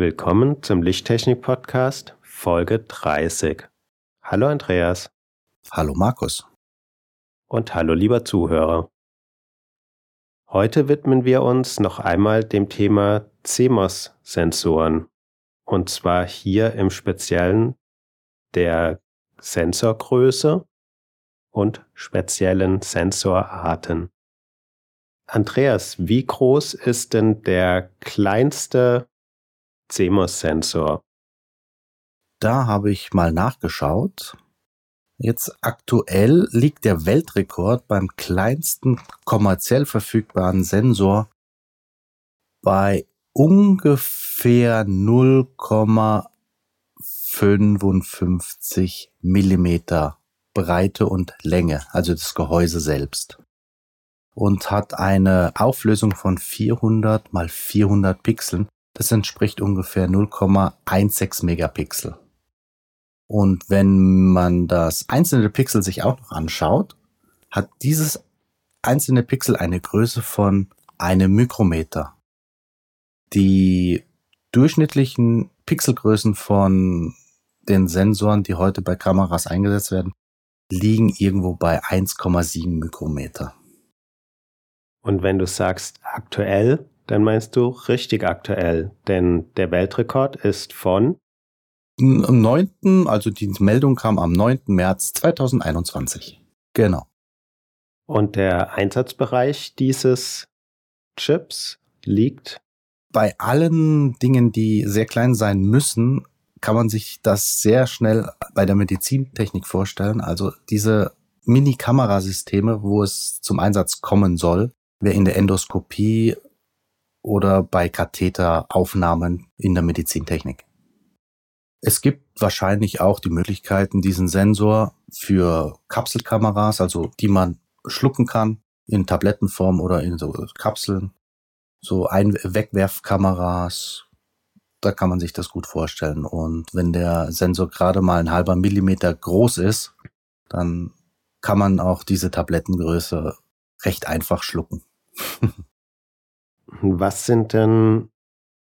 Willkommen zum Lichttechnik-Podcast Folge 30. Hallo Andreas. Hallo Markus. Und hallo lieber Zuhörer. Heute widmen wir uns noch einmal dem Thema CMOS-Sensoren. Und zwar hier im Speziellen der Sensorgröße und speziellen Sensorarten. Andreas, wie groß ist denn der kleinste CMOS-Sensor? Da habe ich mal nachgeschaut. Jetzt aktuell liegt der Weltrekord beim kleinsten kommerziell verfügbaren Sensor bei ungefähr 0,55 Millimeter Breite und Länge, also das Gehäuse selbst. Und hat eine Auflösung von 400 mal 400 Pixeln. Das entspricht ungefähr 0,16 Megapixel. Und wenn man das einzelne Pixel sich auch noch anschaut, hat dieses einzelne Pixel eine Größe von einem Mikrometer. Die durchschnittlichen Pixelgrößen von den Sensoren, die heute bei Kameras eingesetzt werden, liegen irgendwo bei 1,7 Mikrometer. Und wenn du sagst aktuell, dann meinst du richtig aktuell, denn der Weltrekord ist von am 9., also die Meldung kam am 9. März 2021. Genau. Und der Einsatzbereich dieses Chips liegt? Bei allen Dingen, die sehr klein sein müssen, kann man sich das sehr schnell bei der Medizintechnik vorstellen. Also diese Mini-Kamerasysteme, wo es zum Einsatz kommen soll, wer in der Endoskopie oder bei Katheteraufnahmen in der Medizintechnik. Es gibt wahrscheinlich auch die Möglichkeiten, diesen Sensor für Kapselkameras, also die man schlucken kann, in Tablettenform oder in so Kapseln, so ein Wegwerfkameras, da kann man sich das gut vorstellen. Und wenn der Sensor gerade mal ein halber Millimeter groß ist, dann kann man auch diese Tablettengröße recht einfach schlucken. Was sind denn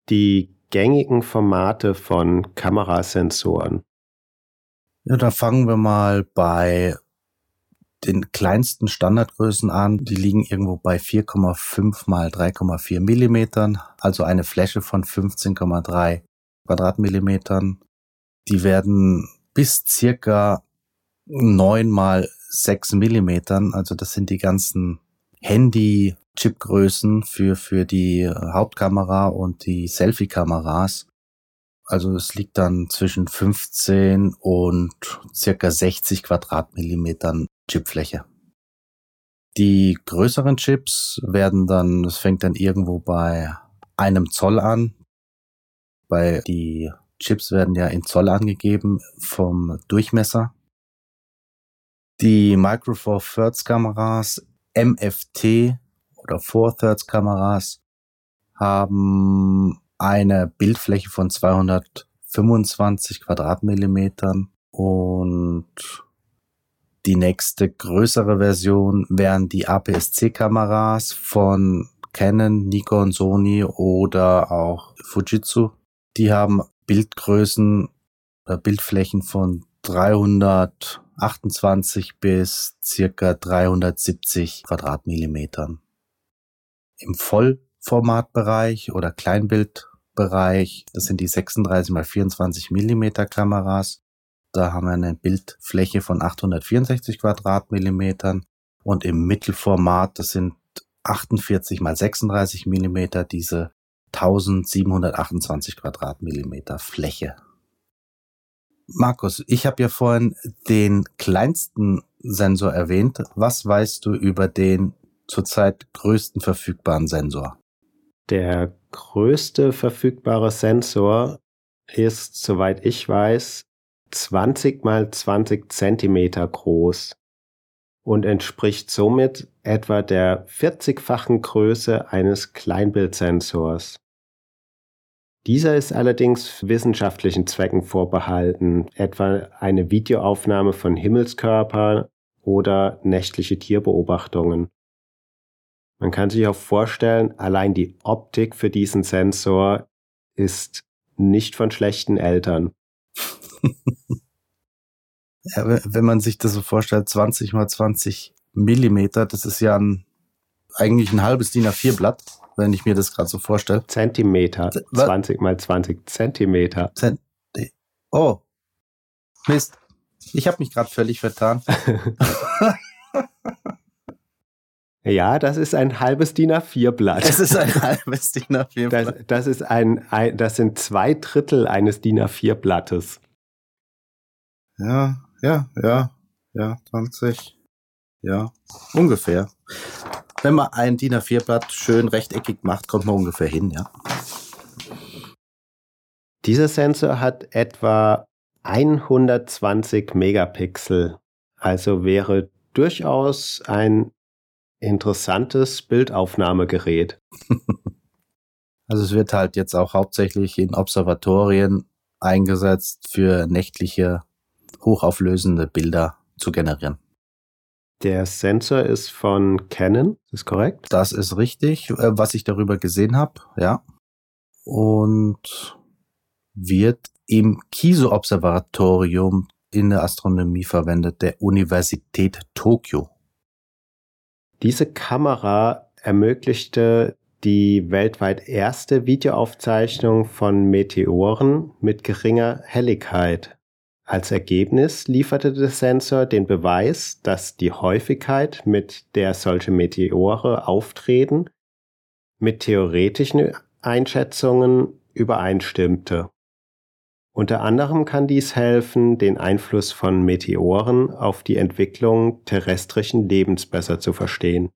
die gängigen Formate von Kamerasensoren? Ja, da fangen wir mal bei den kleinsten Standardgrößen an. Die liegen irgendwo bei 4,5 mal 3,4 Millimetern, also eine Fläche von 15,3 Quadratmillimetern. Die werden bis circa 9 mal 6 Millimetern, also das sind die ganzen Handy Chipgrößen für, für die äh, Hauptkamera und die Selfie-Kameras. Also es liegt dann zwischen 15 und circa 60 Quadratmillimetern Chipfläche. Die größeren Chips werden dann, es fängt dann irgendwo bei einem Zoll an. Bei die Chips werden ja in Zoll angegeben vom Durchmesser. Die Micro Four Thirds Kameras MFT oder Four-Thirds-Kameras haben eine Bildfläche von 225 Quadratmillimetern und die nächste größere Version wären die APS-C-Kameras von Canon, Nikon, Sony oder auch Fujitsu. Die haben Bildgrößen oder Bildflächen von 328 bis circa 370 Quadratmillimetern im Vollformatbereich oder Kleinbildbereich. Das sind die 36 mal 24 Millimeter Kameras. Da haben wir eine Bildfläche von 864 Quadratmillimetern und im Mittelformat, das sind 48 mal 36 Millimeter, diese 1728 Quadratmillimeter Fläche. Markus, ich habe ja vorhin den kleinsten Sensor erwähnt. Was weißt du über den zurzeit größten verfügbaren Sensor? Der größte verfügbare Sensor ist, soweit ich weiß, 20 mal 20 Zentimeter groß und entspricht somit etwa der 40-fachen Größe eines Kleinbildsensors. Dieser ist allerdings wissenschaftlichen Zwecken vorbehalten, etwa eine Videoaufnahme von Himmelskörpern oder nächtliche Tierbeobachtungen. Man kann sich auch vorstellen, allein die Optik für diesen Sensor ist nicht von schlechten Eltern. ja, wenn man sich das so vorstellt, 20 mal 20 Millimeter, das ist ja ein, eigentlich ein halbes DIN A4-Blatt wenn ich mir das gerade so vorstelle. Zentimeter. Z 20 mal 20 Zentimeter. Zent oh. Mist. Ich habe mich gerade völlig vertan. ja, das ist ein halbes DIN A4-Blatt. Das ist ein halbes DIN A4-Blatt. Das, das, ist ein, ein, das sind zwei Drittel eines DIN A4-Blattes. Ja, ja, ja, ja, 20. Ja, ungefähr. Wenn man ein DIN A4-Blatt schön rechteckig macht, kommt man ungefähr hin, ja. Dieser Sensor hat etwa 120 Megapixel, also wäre durchaus ein interessantes Bildaufnahmegerät. Also es wird halt jetzt auch hauptsächlich in Observatorien eingesetzt für nächtliche hochauflösende Bilder zu generieren. Der Sensor ist von Canon, ist korrekt? Das ist richtig, äh, was ich darüber gesehen habe, ja. Und wird im Kiso-Observatorium in der Astronomie verwendet, der Universität Tokio. Diese Kamera ermöglichte die weltweit erste Videoaufzeichnung von Meteoren mit geringer Helligkeit. Als Ergebnis lieferte der Sensor den Beweis, dass die Häufigkeit, mit der solche Meteore auftreten, mit theoretischen Einschätzungen übereinstimmte. Unter anderem kann dies helfen, den Einfluss von Meteoren auf die Entwicklung terrestrischen Lebens besser zu verstehen.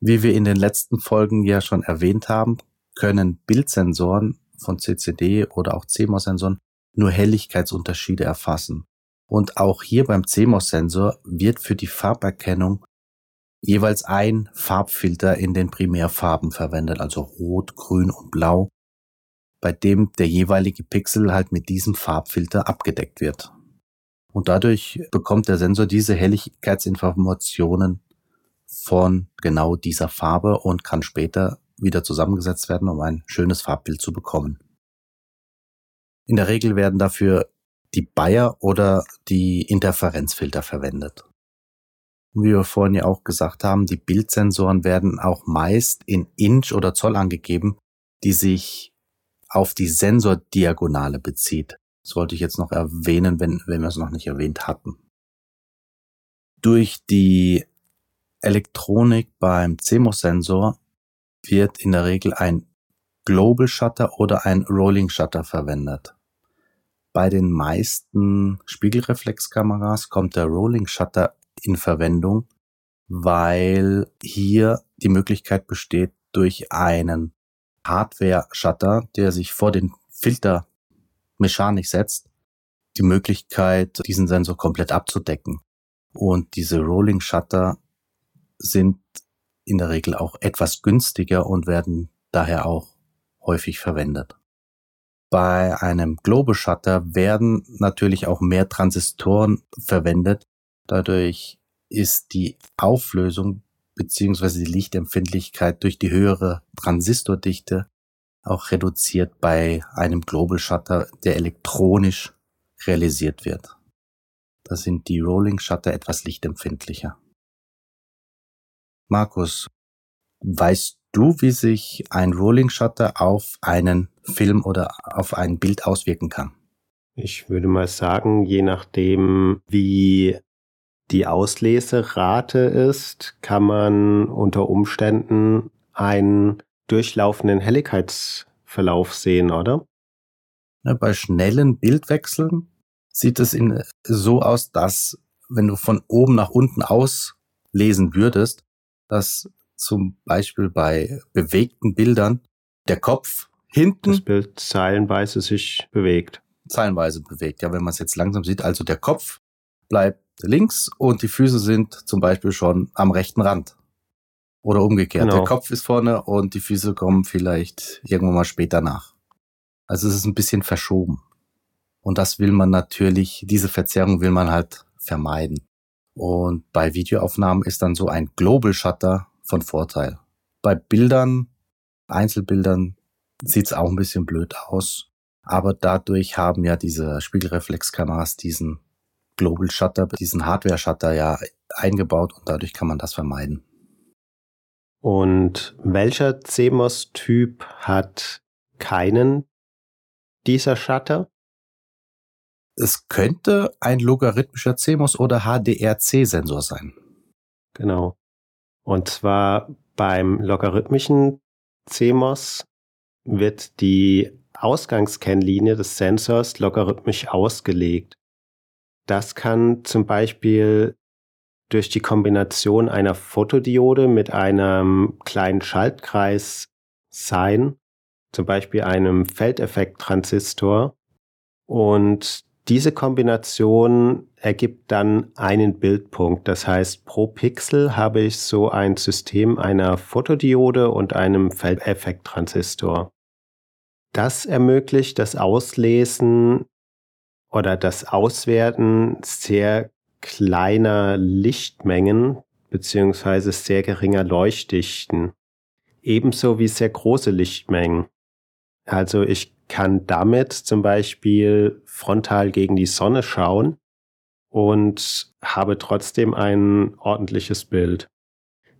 Wie wir in den letzten Folgen ja schon erwähnt haben, können Bildsensoren von CCD oder auch CMOS-Sensoren nur Helligkeitsunterschiede erfassen. Und auch hier beim CMOS-Sensor wird für die Farberkennung jeweils ein Farbfilter in den Primärfarben verwendet, also rot, grün und blau, bei dem der jeweilige Pixel halt mit diesem Farbfilter abgedeckt wird. Und dadurch bekommt der Sensor diese Helligkeitsinformationen von genau dieser Farbe und kann später wieder zusammengesetzt werden, um ein schönes Farbbild zu bekommen. In der Regel werden dafür die Bayer oder die Interferenzfilter verwendet. wie wir vorhin ja auch gesagt haben, die Bildsensoren werden auch meist in Inch oder Zoll angegeben, die sich auf die Sensordiagonale bezieht. Das wollte ich jetzt noch erwähnen, wenn, wenn wir es noch nicht erwähnt hatten. Durch die Elektronik beim CMOS-Sensor wird in der Regel ein Global Shutter oder ein Rolling Shutter verwendet. Bei den meisten Spiegelreflexkameras kommt der Rolling Shutter in Verwendung, weil hier die Möglichkeit besteht, durch einen Hardware-Shutter, der sich vor den Filter mechanisch setzt, die Möglichkeit, diesen Sensor komplett abzudecken. Und diese Rolling Shutter sind in der Regel auch etwas günstiger und werden daher auch häufig verwendet. Bei einem Global Shutter werden natürlich auch mehr Transistoren verwendet. Dadurch ist die Auflösung beziehungsweise die Lichtempfindlichkeit durch die höhere Transistordichte auch reduziert bei einem Global Shutter, der elektronisch realisiert wird. Da sind die Rolling Shutter etwas lichtempfindlicher. Markus, weißt du, wie sich ein Rolling Shutter auf einen Film oder auf ein Bild auswirken kann? Ich würde mal sagen, je nachdem, wie die Ausleserate ist, kann man unter Umständen einen durchlaufenden Helligkeitsverlauf sehen, oder? Ja, bei schnellen Bildwechseln sieht es in, so aus, dass wenn du von oben nach unten auslesen würdest, dass zum Beispiel bei bewegten Bildern der Kopf hinten das Bild zeilenweise sich bewegt. Zeilenweise bewegt. Ja, wenn man es jetzt langsam sieht, also der Kopf bleibt links und die Füße sind zum Beispiel schon am rechten Rand. Oder umgekehrt. Genau. Der Kopf ist vorne und die Füße kommen vielleicht irgendwann mal später nach. Also es ist ein bisschen verschoben. Und das will man natürlich, diese Verzerrung will man halt vermeiden. Und bei Videoaufnahmen ist dann so ein Global Shutter von Vorteil. Bei Bildern, Einzelbildern, sieht's auch ein bisschen blöd aus. Aber dadurch haben ja diese Spiegelreflexkameras diesen Global Shutter, diesen Hardware Shutter ja eingebaut und dadurch kann man das vermeiden. Und welcher CMOS-Typ hat keinen dieser Shutter? Es könnte ein logarithmischer CMOS oder HDRC-Sensor sein. Genau. Und zwar beim logarithmischen CMOS wird die Ausgangskennlinie des Sensors logarithmisch ausgelegt. Das kann zum Beispiel durch die Kombination einer Fotodiode mit einem kleinen Schaltkreis sein, zum Beispiel einem Feldeffekttransistor. Und diese Kombination ergibt dann einen Bildpunkt. Das heißt, pro Pixel habe ich so ein System einer Fotodiode und einem Feldeffekttransistor. Das ermöglicht das Auslesen oder das Auswerten sehr kleiner Lichtmengen beziehungsweise sehr geringer Leuchtdichten. Ebenso wie sehr große Lichtmengen. Also ich kann damit zum Beispiel frontal gegen die Sonne schauen und habe trotzdem ein ordentliches Bild.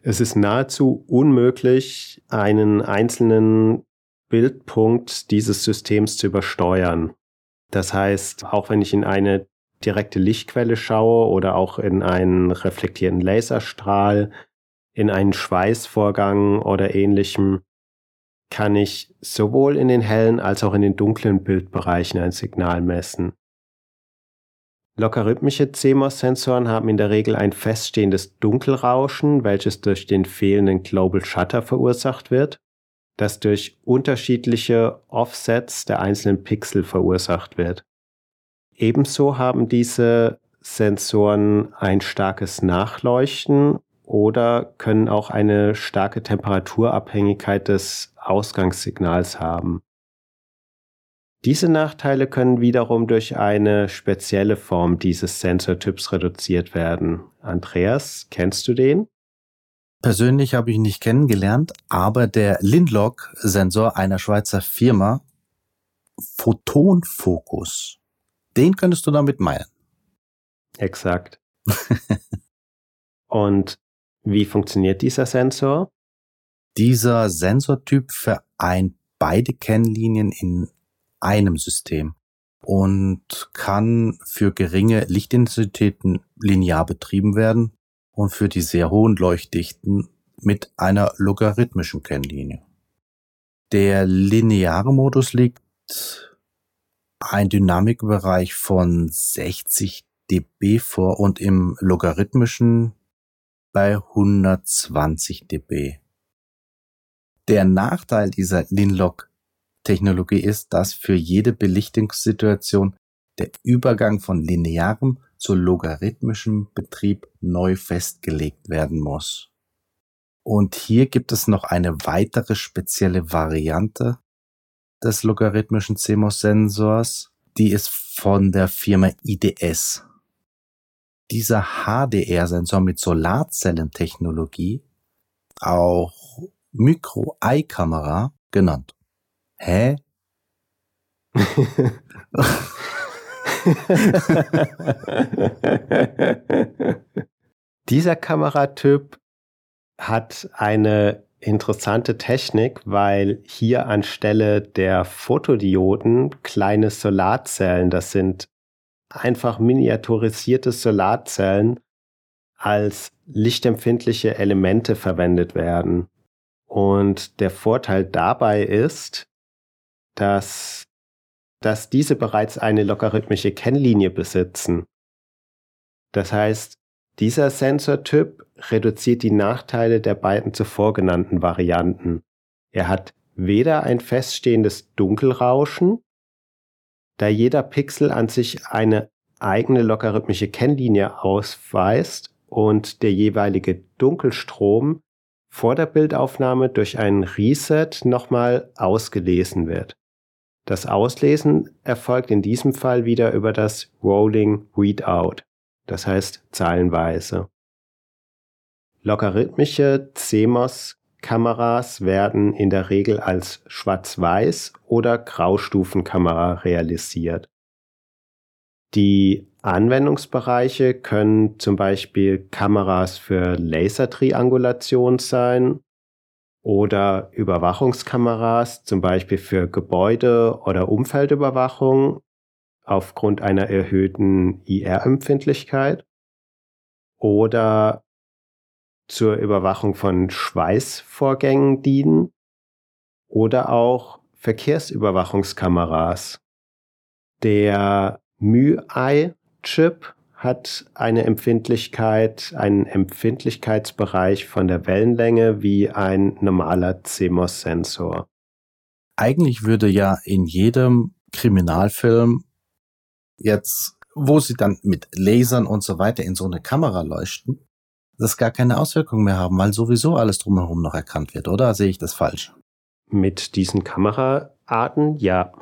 Es ist nahezu unmöglich, einen einzelnen Bildpunkt dieses Systems zu übersteuern. Das heißt, auch wenn ich in eine direkte Lichtquelle schaue oder auch in einen reflektierten Laserstrahl, in einen Schweißvorgang oder ähnlichem, kann ich sowohl in den hellen als auch in den dunklen Bildbereichen ein Signal messen. Logarithmische CMOS-Sensoren haben in der Regel ein feststehendes Dunkelrauschen, welches durch den fehlenden Global Shutter verursacht wird, das durch unterschiedliche Offsets der einzelnen Pixel verursacht wird. Ebenso haben diese Sensoren ein starkes Nachleuchten oder können auch eine starke Temperaturabhängigkeit des Ausgangssignals haben. Diese Nachteile können wiederum durch eine spezielle Form dieses Sensortyps reduziert werden. Andreas, kennst du den? Persönlich habe ich ihn nicht kennengelernt, aber der Lindlock-Sensor einer Schweizer Firma, Photonfokus, den könntest du damit meinen. Exakt. Und wie funktioniert dieser Sensor? Dieser Sensortyp vereint beide Kennlinien in einem System und kann für geringe Lichtintensitäten linear betrieben werden und für die sehr hohen Leuchtdichten mit einer logarithmischen Kennlinie. Der lineare Modus liegt ein Dynamikbereich von 60 dB vor und im logarithmischen bei 120 dB. Der Nachteil dieser Linlock-Technologie ist, dass für jede Belichtungssituation der Übergang von linearem zu logarithmischem Betrieb neu festgelegt werden muss. Und hier gibt es noch eine weitere spezielle Variante des logarithmischen CMOS-Sensors, die ist von der Firma IDS dieser HDR-Sensor mit Solarzellentechnologie auch Micro-Eye-Kamera genannt. Hä? Dieser Kameratyp hat eine interessante Technik, weil hier anstelle der Fotodioden kleine Solarzellen, das sind einfach miniaturisierte Solarzellen als lichtempfindliche Elemente verwendet werden. Und der Vorteil dabei ist, dass, dass diese bereits eine logarithmische Kennlinie besitzen. Das heißt, dieser Sensortyp reduziert die Nachteile der beiden zuvor genannten Varianten. Er hat weder ein feststehendes Dunkelrauschen, da jeder Pixel an sich eine eigene logarithmische Kennlinie ausweist und der jeweilige Dunkelstrom vor der Bildaufnahme durch einen Reset nochmal ausgelesen wird. Das Auslesen erfolgt in diesem Fall wieder über das Rolling Readout, das heißt zahlenweise. Logarithmische CMOS-Kameras werden in der Regel als Schwarz-Weiß- oder Graustufenkamera realisiert. Die Anwendungsbereiche können zum Beispiel Kameras für Lasertriangulation sein oder Überwachungskameras, zum Beispiel für Gebäude- oder Umfeldüberwachung aufgrund einer erhöhten IR-Empfindlichkeit oder zur Überwachung von Schweißvorgängen dienen oder auch Verkehrsüberwachungskameras. Der MyEye-Chip hat eine Empfindlichkeit, einen Empfindlichkeitsbereich von der Wellenlänge wie ein normaler CMOS-Sensor. Eigentlich würde ja in jedem Kriminalfilm jetzt, wo sie dann mit Lasern und so weiter in so eine Kamera leuchten, das gar keine Auswirkungen mehr haben, weil sowieso alles drumherum noch erkannt wird, oder sehe ich das falsch? Mit diesen Kameraarten, ja.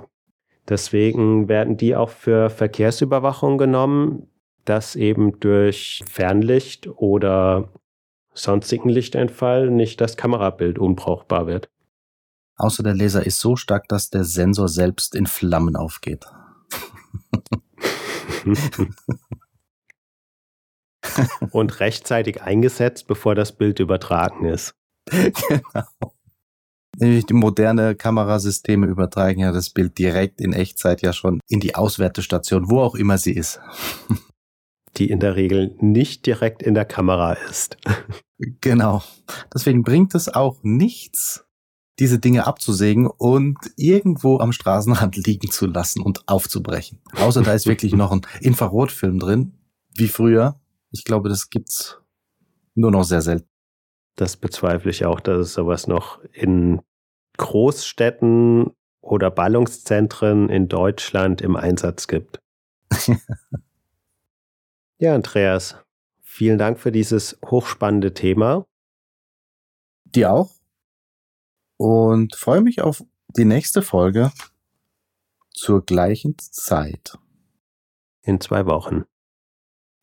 Deswegen werden die auch für Verkehrsüberwachung genommen, dass eben durch Fernlicht oder sonstigen Lichteinfall nicht das Kamerabild unbrauchbar wird. Außer der Laser ist so stark, dass der Sensor selbst in Flammen aufgeht. Und rechtzeitig eingesetzt, bevor das Bild übertragen ist. genau. Die moderne Kamerasysteme übertragen ja das Bild direkt in Echtzeit ja schon in die Auswertestation, wo auch immer sie ist. Die in der Regel nicht direkt in der Kamera ist. Genau. Deswegen bringt es auch nichts, diese Dinge abzusägen und irgendwo am Straßenrand liegen zu lassen und aufzubrechen. Außer da ist wirklich noch ein Infrarotfilm drin, wie früher. Ich glaube, das gibt's nur noch sehr selten. Das bezweifle ich auch, dass es sowas noch in Großstädten oder Ballungszentren in Deutschland im Einsatz gibt. ja, Andreas, vielen Dank für dieses hochspannende Thema. Dir auch. Und freue mich auf die nächste Folge zur gleichen Zeit. In zwei Wochen.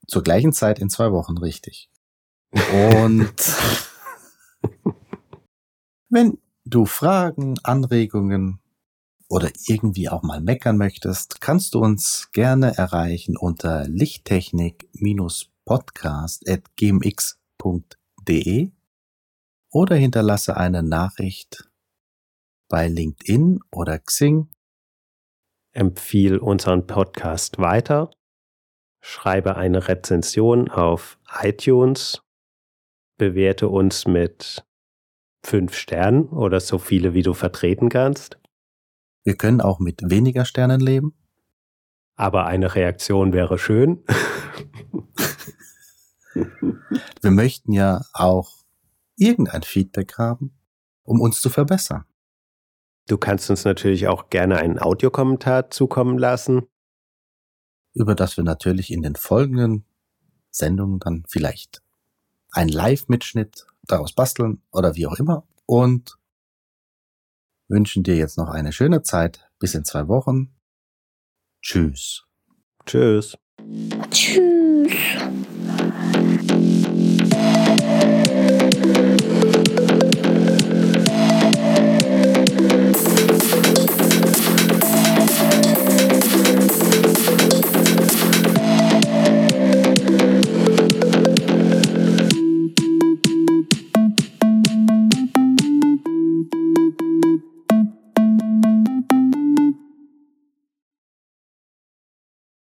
Zur gleichen Zeit in zwei Wochen, richtig. Und wenn du Fragen, Anregungen oder irgendwie auch mal meckern möchtest, kannst du uns gerne erreichen unter lichttechnik-podcast.gmx.de oder hinterlasse eine Nachricht bei LinkedIn oder Xing. Empfiehl unseren Podcast weiter. Schreibe eine Rezension auf iTunes. Bewerte uns mit fünf Sternen oder so viele, wie du vertreten kannst. Wir können auch mit weniger Sternen leben. Aber eine Reaktion wäre schön. Wir möchten ja auch irgendein Feedback haben, um uns zu verbessern. Du kannst uns natürlich auch gerne einen Audiokommentar zukommen lassen. Über das wir natürlich in den folgenden Sendungen dann vielleicht einen Live-Mitschnitt daraus basteln oder wie auch immer. Und wünschen dir jetzt noch eine schöne Zeit. Bis in zwei Wochen. Tschüss. Tschüss. Tschüss.